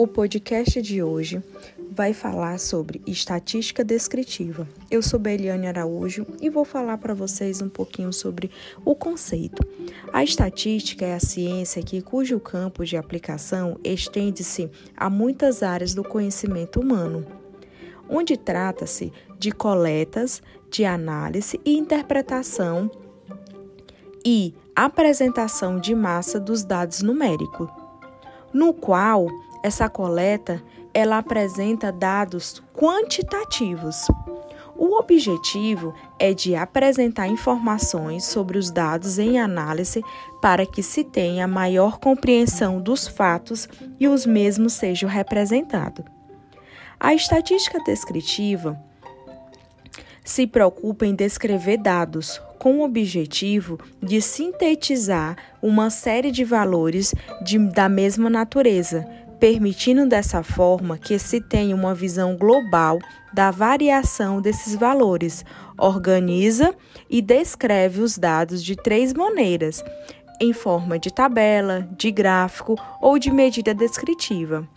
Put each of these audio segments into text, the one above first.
O podcast de hoje vai falar sobre estatística descritiva. Eu sou Beliane Araújo e vou falar para vocês um pouquinho sobre o conceito. A estatística é a ciência que cujo campo de aplicação estende-se a muitas áreas do conhecimento humano, onde trata-se de coletas, de análise e interpretação e apresentação de massa dos dados numéricos, no qual essa coleta ela apresenta dados quantitativos. O objetivo é de apresentar informações sobre os dados em análise para que se tenha maior compreensão dos fatos e os mesmos sejam representados. A estatística descritiva se preocupa em descrever dados com o objetivo de sintetizar uma série de valores de, da mesma natureza, permitindo dessa forma que se tenha uma visão global da variação desses valores, organiza e descreve os dados de três maneiras: em forma de tabela, de gráfico ou de medida descritiva.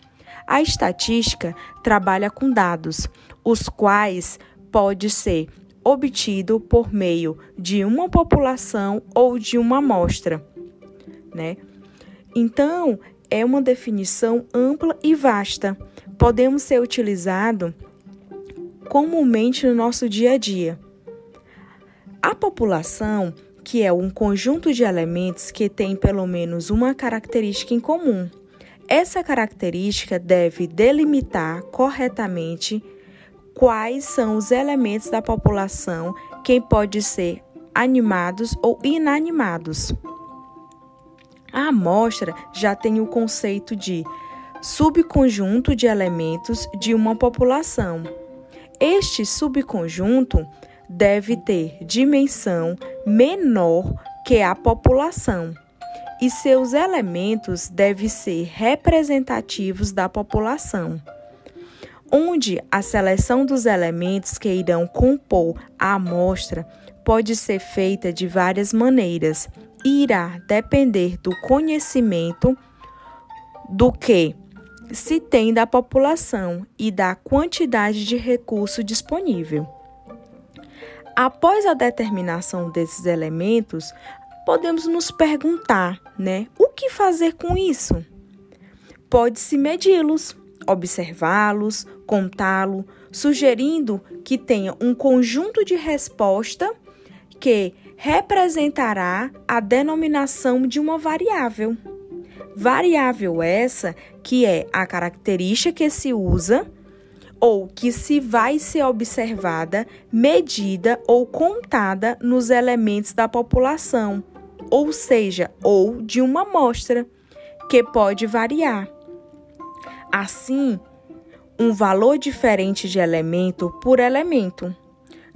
A estatística trabalha com dados, os quais pode ser obtido por meio de uma população ou de uma amostra, né? Então, é uma definição ampla e vasta. Podemos ser utilizado comumente no nosso dia a dia. A população, que é um conjunto de elementos que tem pelo menos uma característica em comum. Essa característica deve delimitar corretamente quais são os elementos da população que pode ser animados ou inanimados. A amostra já tem o conceito de subconjunto de elementos de uma população. Este subconjunto deve ter dimensão menor que a população e seus elementos devem ser representativos da população onde a seleção dos elementos que irão compor a amostra pode ser feita de várias maneiras irá depender do conhecimento do que se tem da população e da quantidade de recurso disponível. Após a determinação desses elementos, podemos nos perguntar, né, o que fazer com isso? Pode-se medi-los, observá-los, contá-lo, sugerindo que tenha um conjunto de resposta que representará a denominação de uma variável. Variável essa que é a característica que se usa ou que se vai ser observada, medida ou contada nos elementos da população, ou seja, ou de uma amostra, que pode variar. Assim, um valor diferente de elemento por elemento.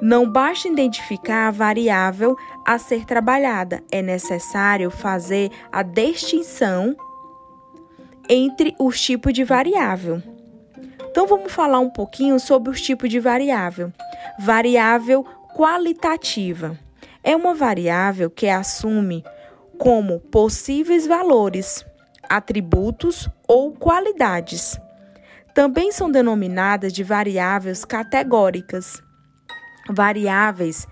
Não basta identificar a variável a ser trabalhada, é necessário fazer a distinção entre os tipos de variável. Então vamos falar um pouquinho sobre os tipos de variável. Variável qualitativa é uma variável que assume como possíveis valores atributos ou qualidades. Também são denominadas de variáveis categóricas. Variáveis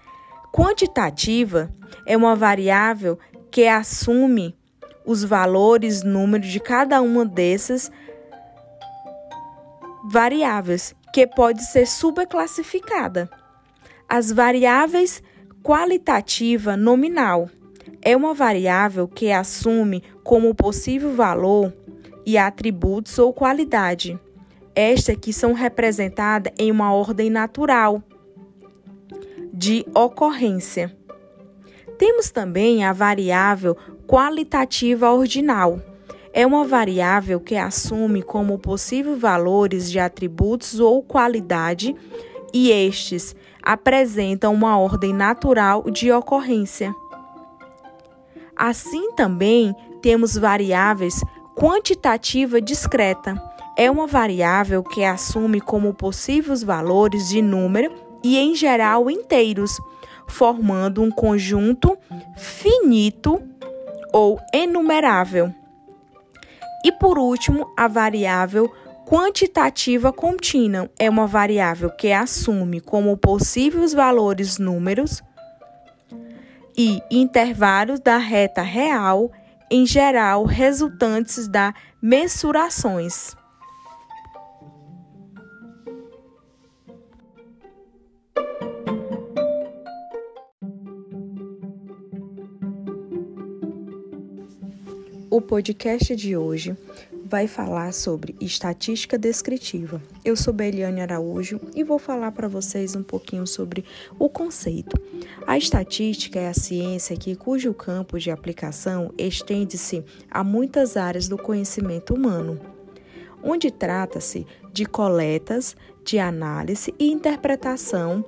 quantitativa é uma variável que assume os valores números de cada uma dessas variáveis, que pode ser subclassificada. As variáveis qualitativa nominal é uma variável que assume como possível valor e atributos ou qualidade. Estas que são representadas em uma ordem natural de ocorrência. Temos também a variável qualitativa ordinal. É uma variável que assume como possível valores de atributos ou qualidade e estes apresentam uma ordem natural de ocorrência. Assim também temos variáveis quantitativa discreta. É uma variável que assume como possíveis valores de número e, em geral, inteiros, formando um conjunto finito ou enumerável. E por último, a variável Quantitativa contínua é uma variável que assume como possíveis valores números e intervalos da reta real, em geral resultantes das mensurações. O podcast de hoje vai falar sobre estatística descritiva. Eu sou Beliane Araújo e vou falar para vocês um pouquinho sobre o conceito. A estatística é a ciência que cujo campo de aplicação estende-se a muitas áreas do conhecimento humano, onde trata-se de coletas, de análise e interpretação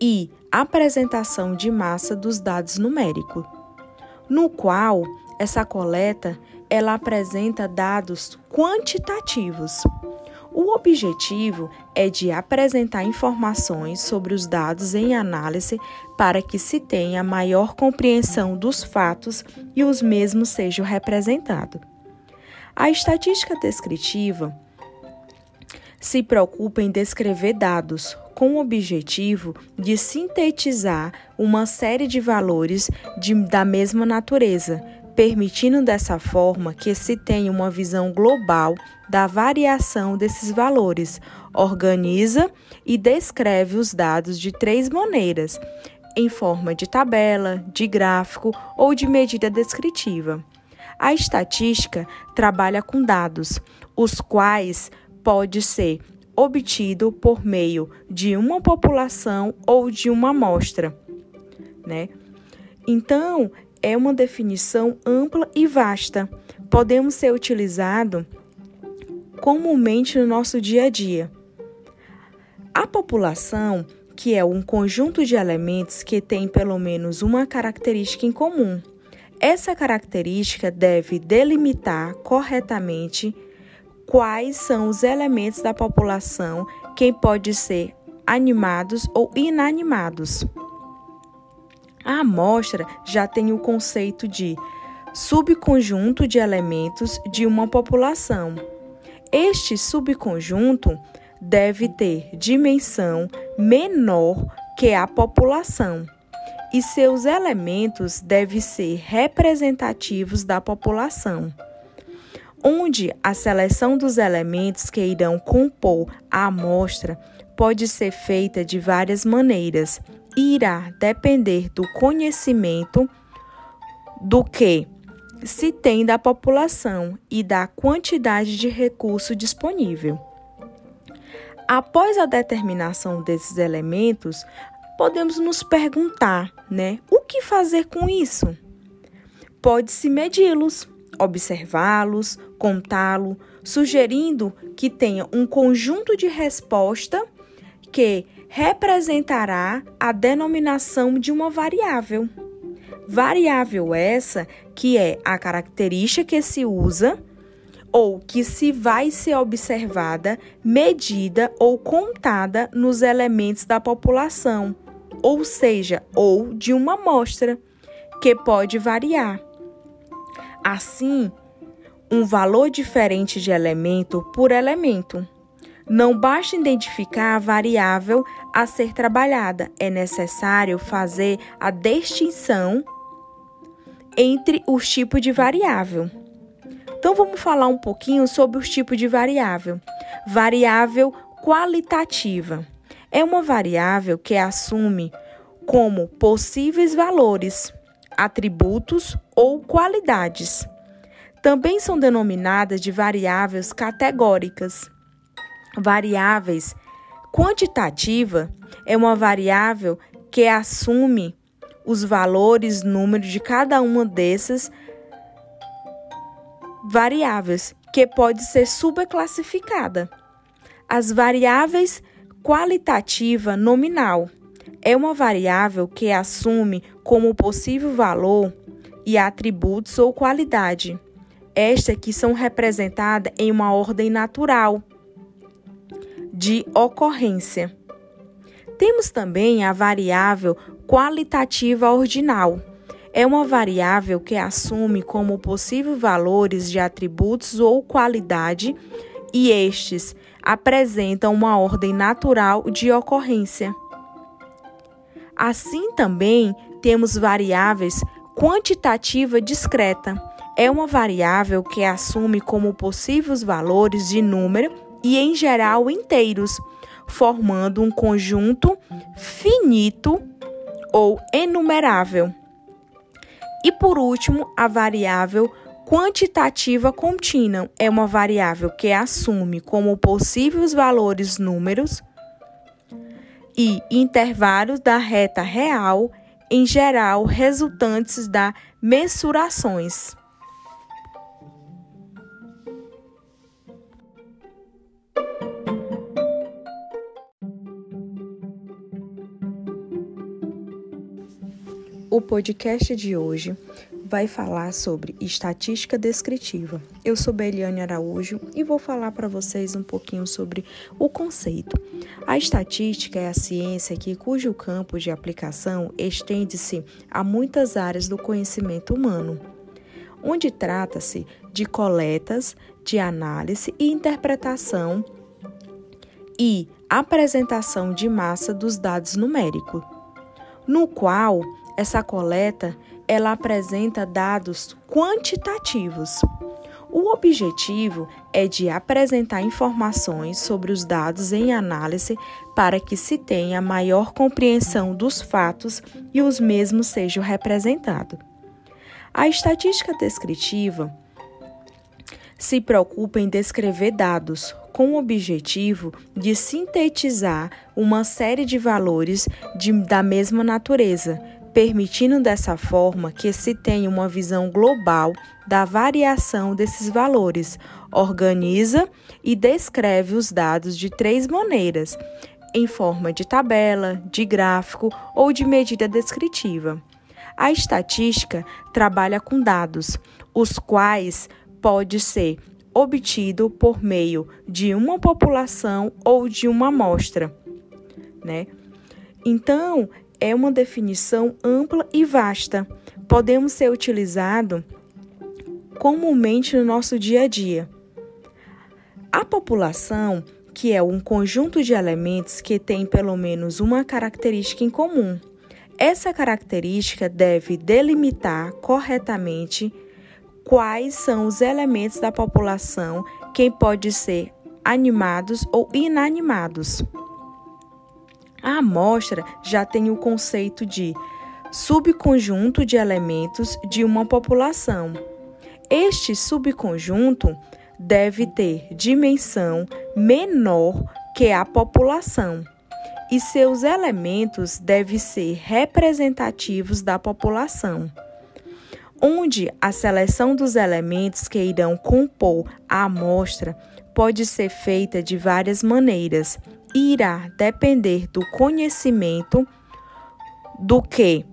e apresentação de massa dos dados numéricos, no qual essa coleta ela apresenta dados quantitativos. O objetivo é de apresentar informações sobre os dados em análise para que se tenha maior compreensão dos fatos e os mesmos sejam representados. A estatística descritiva se preocupa em descrever dados com o objetivo de sintetizar uma série de valores de, da mesma natureza, permitindo dessa forma que se tenha uma visão global da variação desses valores, organiza e descreve os dados de três maneiras: em forma de tabela, de gráfico ou de medida descritiva. A estatística trabalha com dados, os quais pode ser obtido por meio de uma população ou de uma amostra, né? Então, é uma definição ampla e vasta. Podemos ser utilizado comumente no nosso dia a dia. A população, que é um conjunto de elementos que tem pelo menos uma característica em comum. Essa característica deve delimitar corretamente quais são os elementos da população que podem ser animados ou inanimados. A amostra já tem o conceito de subconjunto de elementos de uma população. Este subconjunto deve ter dimensão menor que a população e seus elementos devem ser representativos da população, onde a seleção dos elementos que irão compor a amostra pode ser feita de várias maneiras irá depender do conhecimento do que se tem da população e da quantidade de recurso disponível. Após a determinação desses elementos, podemos nos perguntar, né, o que fazer com isso? Pode-se medi-los, observá-los, contá-lo, sugerindo que tenha um conjunto de resposta que representará a denominação de uma variável. Variável essa que é a característica que se usa ou que se vai ser observada, medida ou contada nos elementos da população, ou seja, ou de uma amostra, que pode variar. Assim, um valor diferente de elemento por elemento. Não basta identificar a variável a ser trabalhada, é necessário fazer a distinção entre os tipos de variável. Então vamos falar um pouquinho sobre os tipos de variável. Variável qualitativa é uma variável que assume como possíveis valores, atributos ou qualidades. Também são denominadas de variáveis categóricas variáveis. Quantitativa é uma variável que assume os valores, número de cada uma dessas variáveis, que pode ser subclassificada. As variáveis qualitativa nominal é uma variável que assume como possível valor e atributos ou qualidade. Estas que são representadas em uma ordem natural de ocorrência. Temos também a variável qualitativa ordinal. É uma variável que assume como possível valores de atributos ou qualidade e estes apresentam uma ordem natural de ocorrência. Assim também temos variáveis quantitativa discreta. É uma variável que assume como possíveis valores de número e, em geral, inteiros, formando um conjunto finito ou enumerável. E por último, a variável quantitativa contínua é uma variável que assume como possíveis valores números e intervalos da reta real, em geral resultantes das mensurações. O podcast de hoje vai falar sobre estatística descritiva. Eu sou Beliane Araújo e vou falar para vocês um pouquinho sobre o conceito. A estatística é a ciência que cujo campo de aplicação estende-se a muitas áreas do conhecimento humano, onde trata-se de coletas, de análise e interpretação e apresentação de massa dos dados numéricos, no qual essa coleta ela apresenta dados quantitativos. O objetivo é de apresentar informações sobre os dados em análise para que se tenha maior compreensão dos fatos e os mesmos sejam representados. A estatística descritiva se preocupa em descrever dados com o objetivo de sintetizar uma série de valores de, da mesma natureza, permitindo dessa forma que se tenha uma visão global da variação desses valores, organiza e descreve os dados de três maneiras: em forma de tabela, de gráfico ou de medida descritiva. A estatística trabalha com dados, os quais pode ser obtido por meio de uma população ou de uma amostra, né? Então, é uma definição ampla e vasta. Podemos ser utilizado comumente no nosso dia a dia. A população, que é um conjunto de elementos que tem pelo menos uma característica em comum. Essa característica deve delimitar corretamente quais são os elementos da população, quem pode ser animados ou inanimados. A amostra já tem o conceito de subconjunto de elementos de uma população. Este subconjunto deve ter dimensão menor que a população e seus elementos devem ser representativos da população, onde a seleção dos elementos que irão compor a amostra pode ser feita de várias maneiras irá depender do conhecimento do que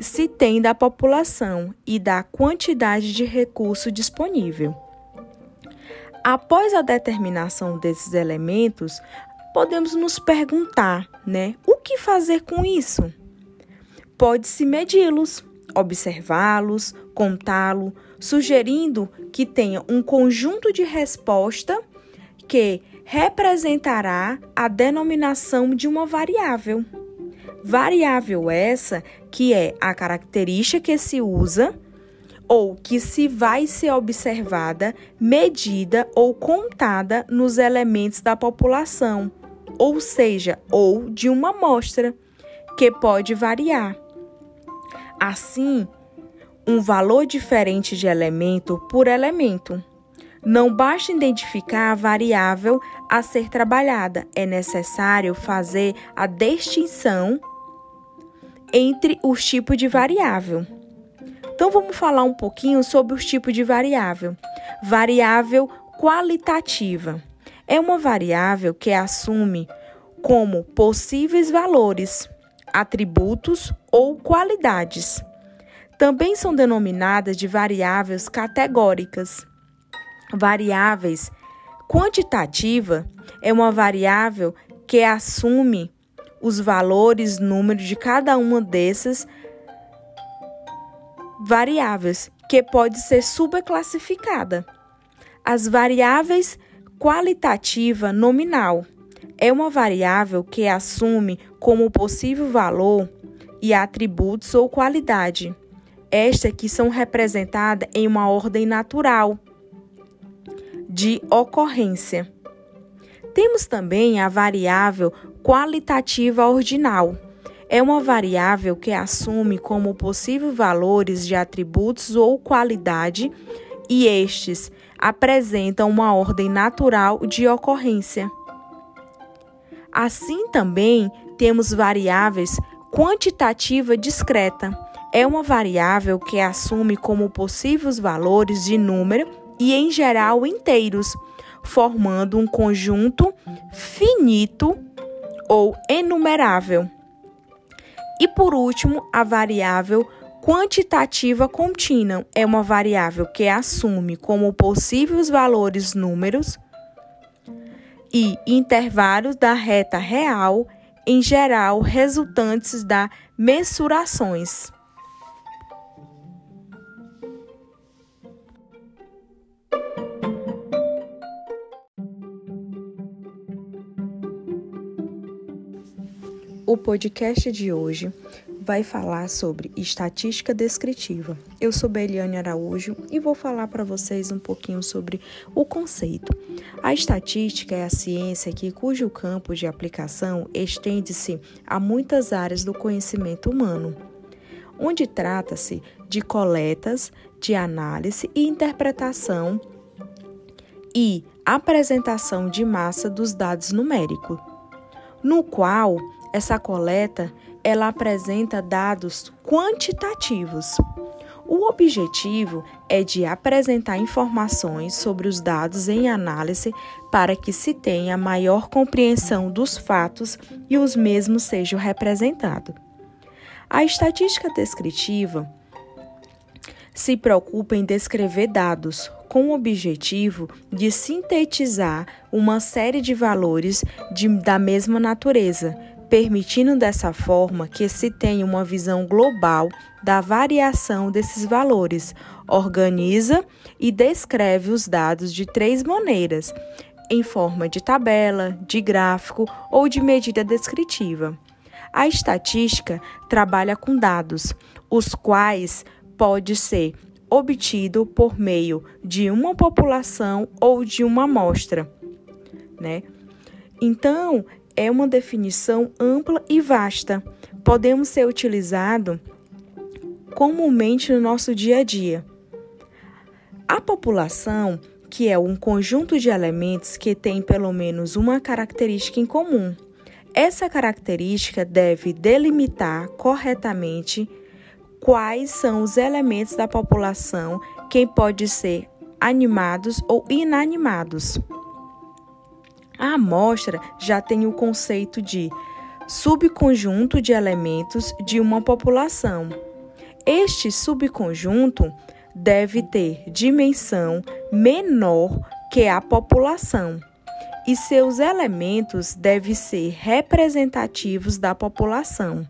se tem da população e da quantidade de recurso disponível. Após a determinação desses elementos, podemos nos perguntar, né, o que fazer com isso? Pode-se medi-los, observá-los, contá-lo, sugerindo que tenha um conjunto de resposta que representará a denominação de uma variável. Variável essa que é a característica que se usa ou que se vai ser observada, medida ou contada nos elementos da população, ou seja, ou de uma amostra, que pode variar. Assim, um valor diferente de elemento por elemento. Não basta identificar a variável a ser trabalhada, é necessário fazer a distinção entre os tipos de variável. Então vamos falar um pouquinho sobre os tipos de variável. Variável qualitativa é uma variável que assume como possíveis valores, atributos ou qualidades. Também são denominadas de variáveis categóricas variáveis. Quantitativa é uma variável que assume os valores, números de cada uma dessas variáveis, que pode ser subclassificada. As variáveis qualitativa nominal. É uma variável que assume como possível valor e atributos ou qualidade. Estas que são representadas em uma ordem natural de ocorrência. Temos também a variável qualitativa ordinal. É uma variável que assume como possível valores de atributos ou qualidade e estes apresentam uma ordem natural de ocorrência. Assim também temos variáveis quantitativa discreta. É uma variável que assume como possíveis valores de número e, em geral, inteiros formando um conjunto finito ou enumerável. E por último, a variável quantitativa contínua é uma variável que assume como possíveis valores números e intervalos da reta real, em geral resultantes das mensurações. O podcast de hoje vai falar sobre estatística descritiva. Eu sou Beliane Araújo e vou falar para vocês um pouquinho sobre o conceito. A estatística é a ciência que cujo campo de aplicação estende-se a muitas áreas do conhecimento humano, onde trata-se de coletas, de análise e interpretação e apresentação de massa dos dados numéricos, no qual essa coleta ela apresenta dados quantitativos. O objetivo é de apresentar informações sobre os dados em análise para que se tenha maior compreensão dos fatos e os mesmos sejam representados. A estatística descritiva se preocupa em descrever dados com o objetivo de sintetizar uma série de valores de, da mesma natureza, permitindo dessa forma que se tenha uma visão global da variação desses valores, organiza e descreve os dados de três maneiras: em forma de tabela, de gráfico ou de medida descritiva. A estatística trabalha com dados, os quais pode ser obtido por meio de uma população ou de uma amostra, né? Então, é uma definição ampla e vasta. Podemos ser utilizado comumente no nosso dia a dia. A população, que é um conjunto de elementos que tem pelo menos uma característica em comum. Essa característica deve delimitar corretamente quais são os elementos da população que podem ser animados ou inanimados. A amostra já tem o conceito de subconjunto de elementos de uma população. Este subconjunto deve ter dimensão menor que a população e seus elementos devem ser representativos da população,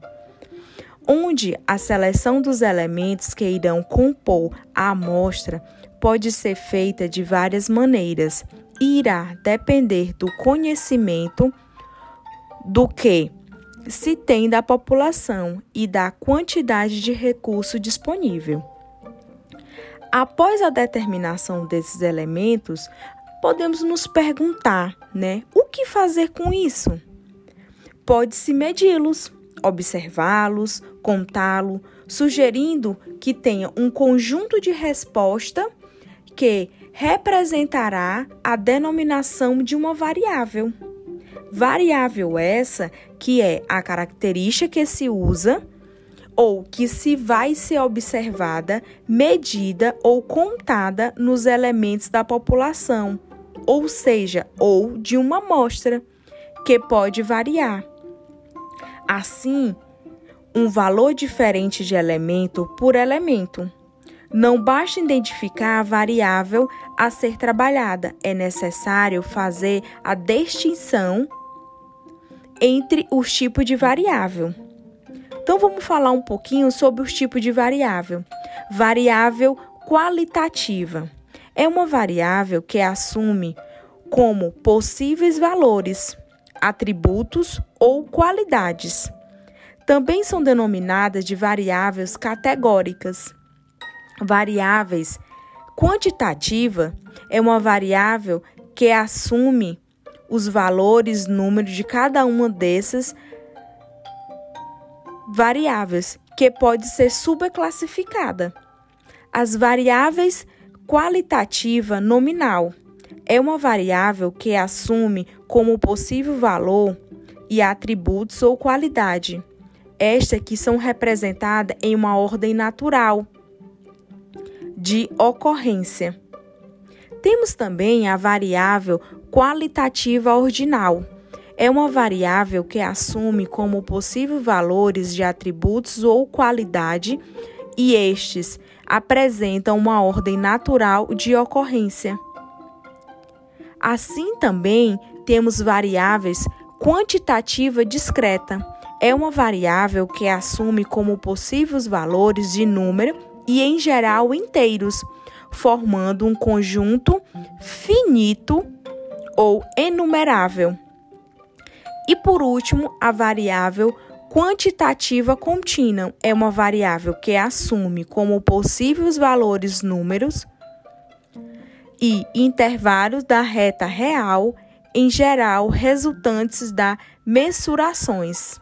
onde a seleção dos elementos que irão compor a amostra pode ser feita de várias maneiras, irá depender do conhecimento do que se tem da população e da quantidade de recurso disponível. Após a determinação desses elementos, podemos nos perguntar, né, o que fazer com isso? Pode-se medi-los, observá-los, contá-lo, sugerindo que tenha um conjunto de resposta que representará a denominação de uma variável. Variável essa que é a característica que se usa ou que se vai ser observada, medida ou contada nos elementos da população, ou seja, ou de uma amostra, que pode variar. Assim, um valor diferente de elemento por elemento. Não basta identificar a variável a ser trabalhada, é necessário fazer a distinção entre os tipos de variável. Então vamos falar um pouquinho sobre os tipos de variável. Variável qualitativa é uma variável que assume como possíveis valores, atributos ou qualidades. Também são denominadas de variáveis categóricas. Variáveis quantitativa é uma variável que assume os valores, números de cada uma dessas variáveis, que pode ser subclassificada. As variáveis qualitativa nominal é uma variável que assume como possível valor e atributos ou qualidade. Estas que são representadas em uma ordem natural de ocorrência. Temos também a variável qualitativa ordinal. É uma variável que assume como possível valores de atributos ou qualidade e estes apresentam uma ordem natural de ocorrência. Assim também temos variáveis quantitativa discreta. É uma variável que assume como possíveis valores de número e, em geral, inteiros, formando um conjunto finito ou enumerável. E por último, a variável quantitativa contínua é uma variável que assume como possíveis valores números e intervalos da reta real, em geral resultantes das mensurações.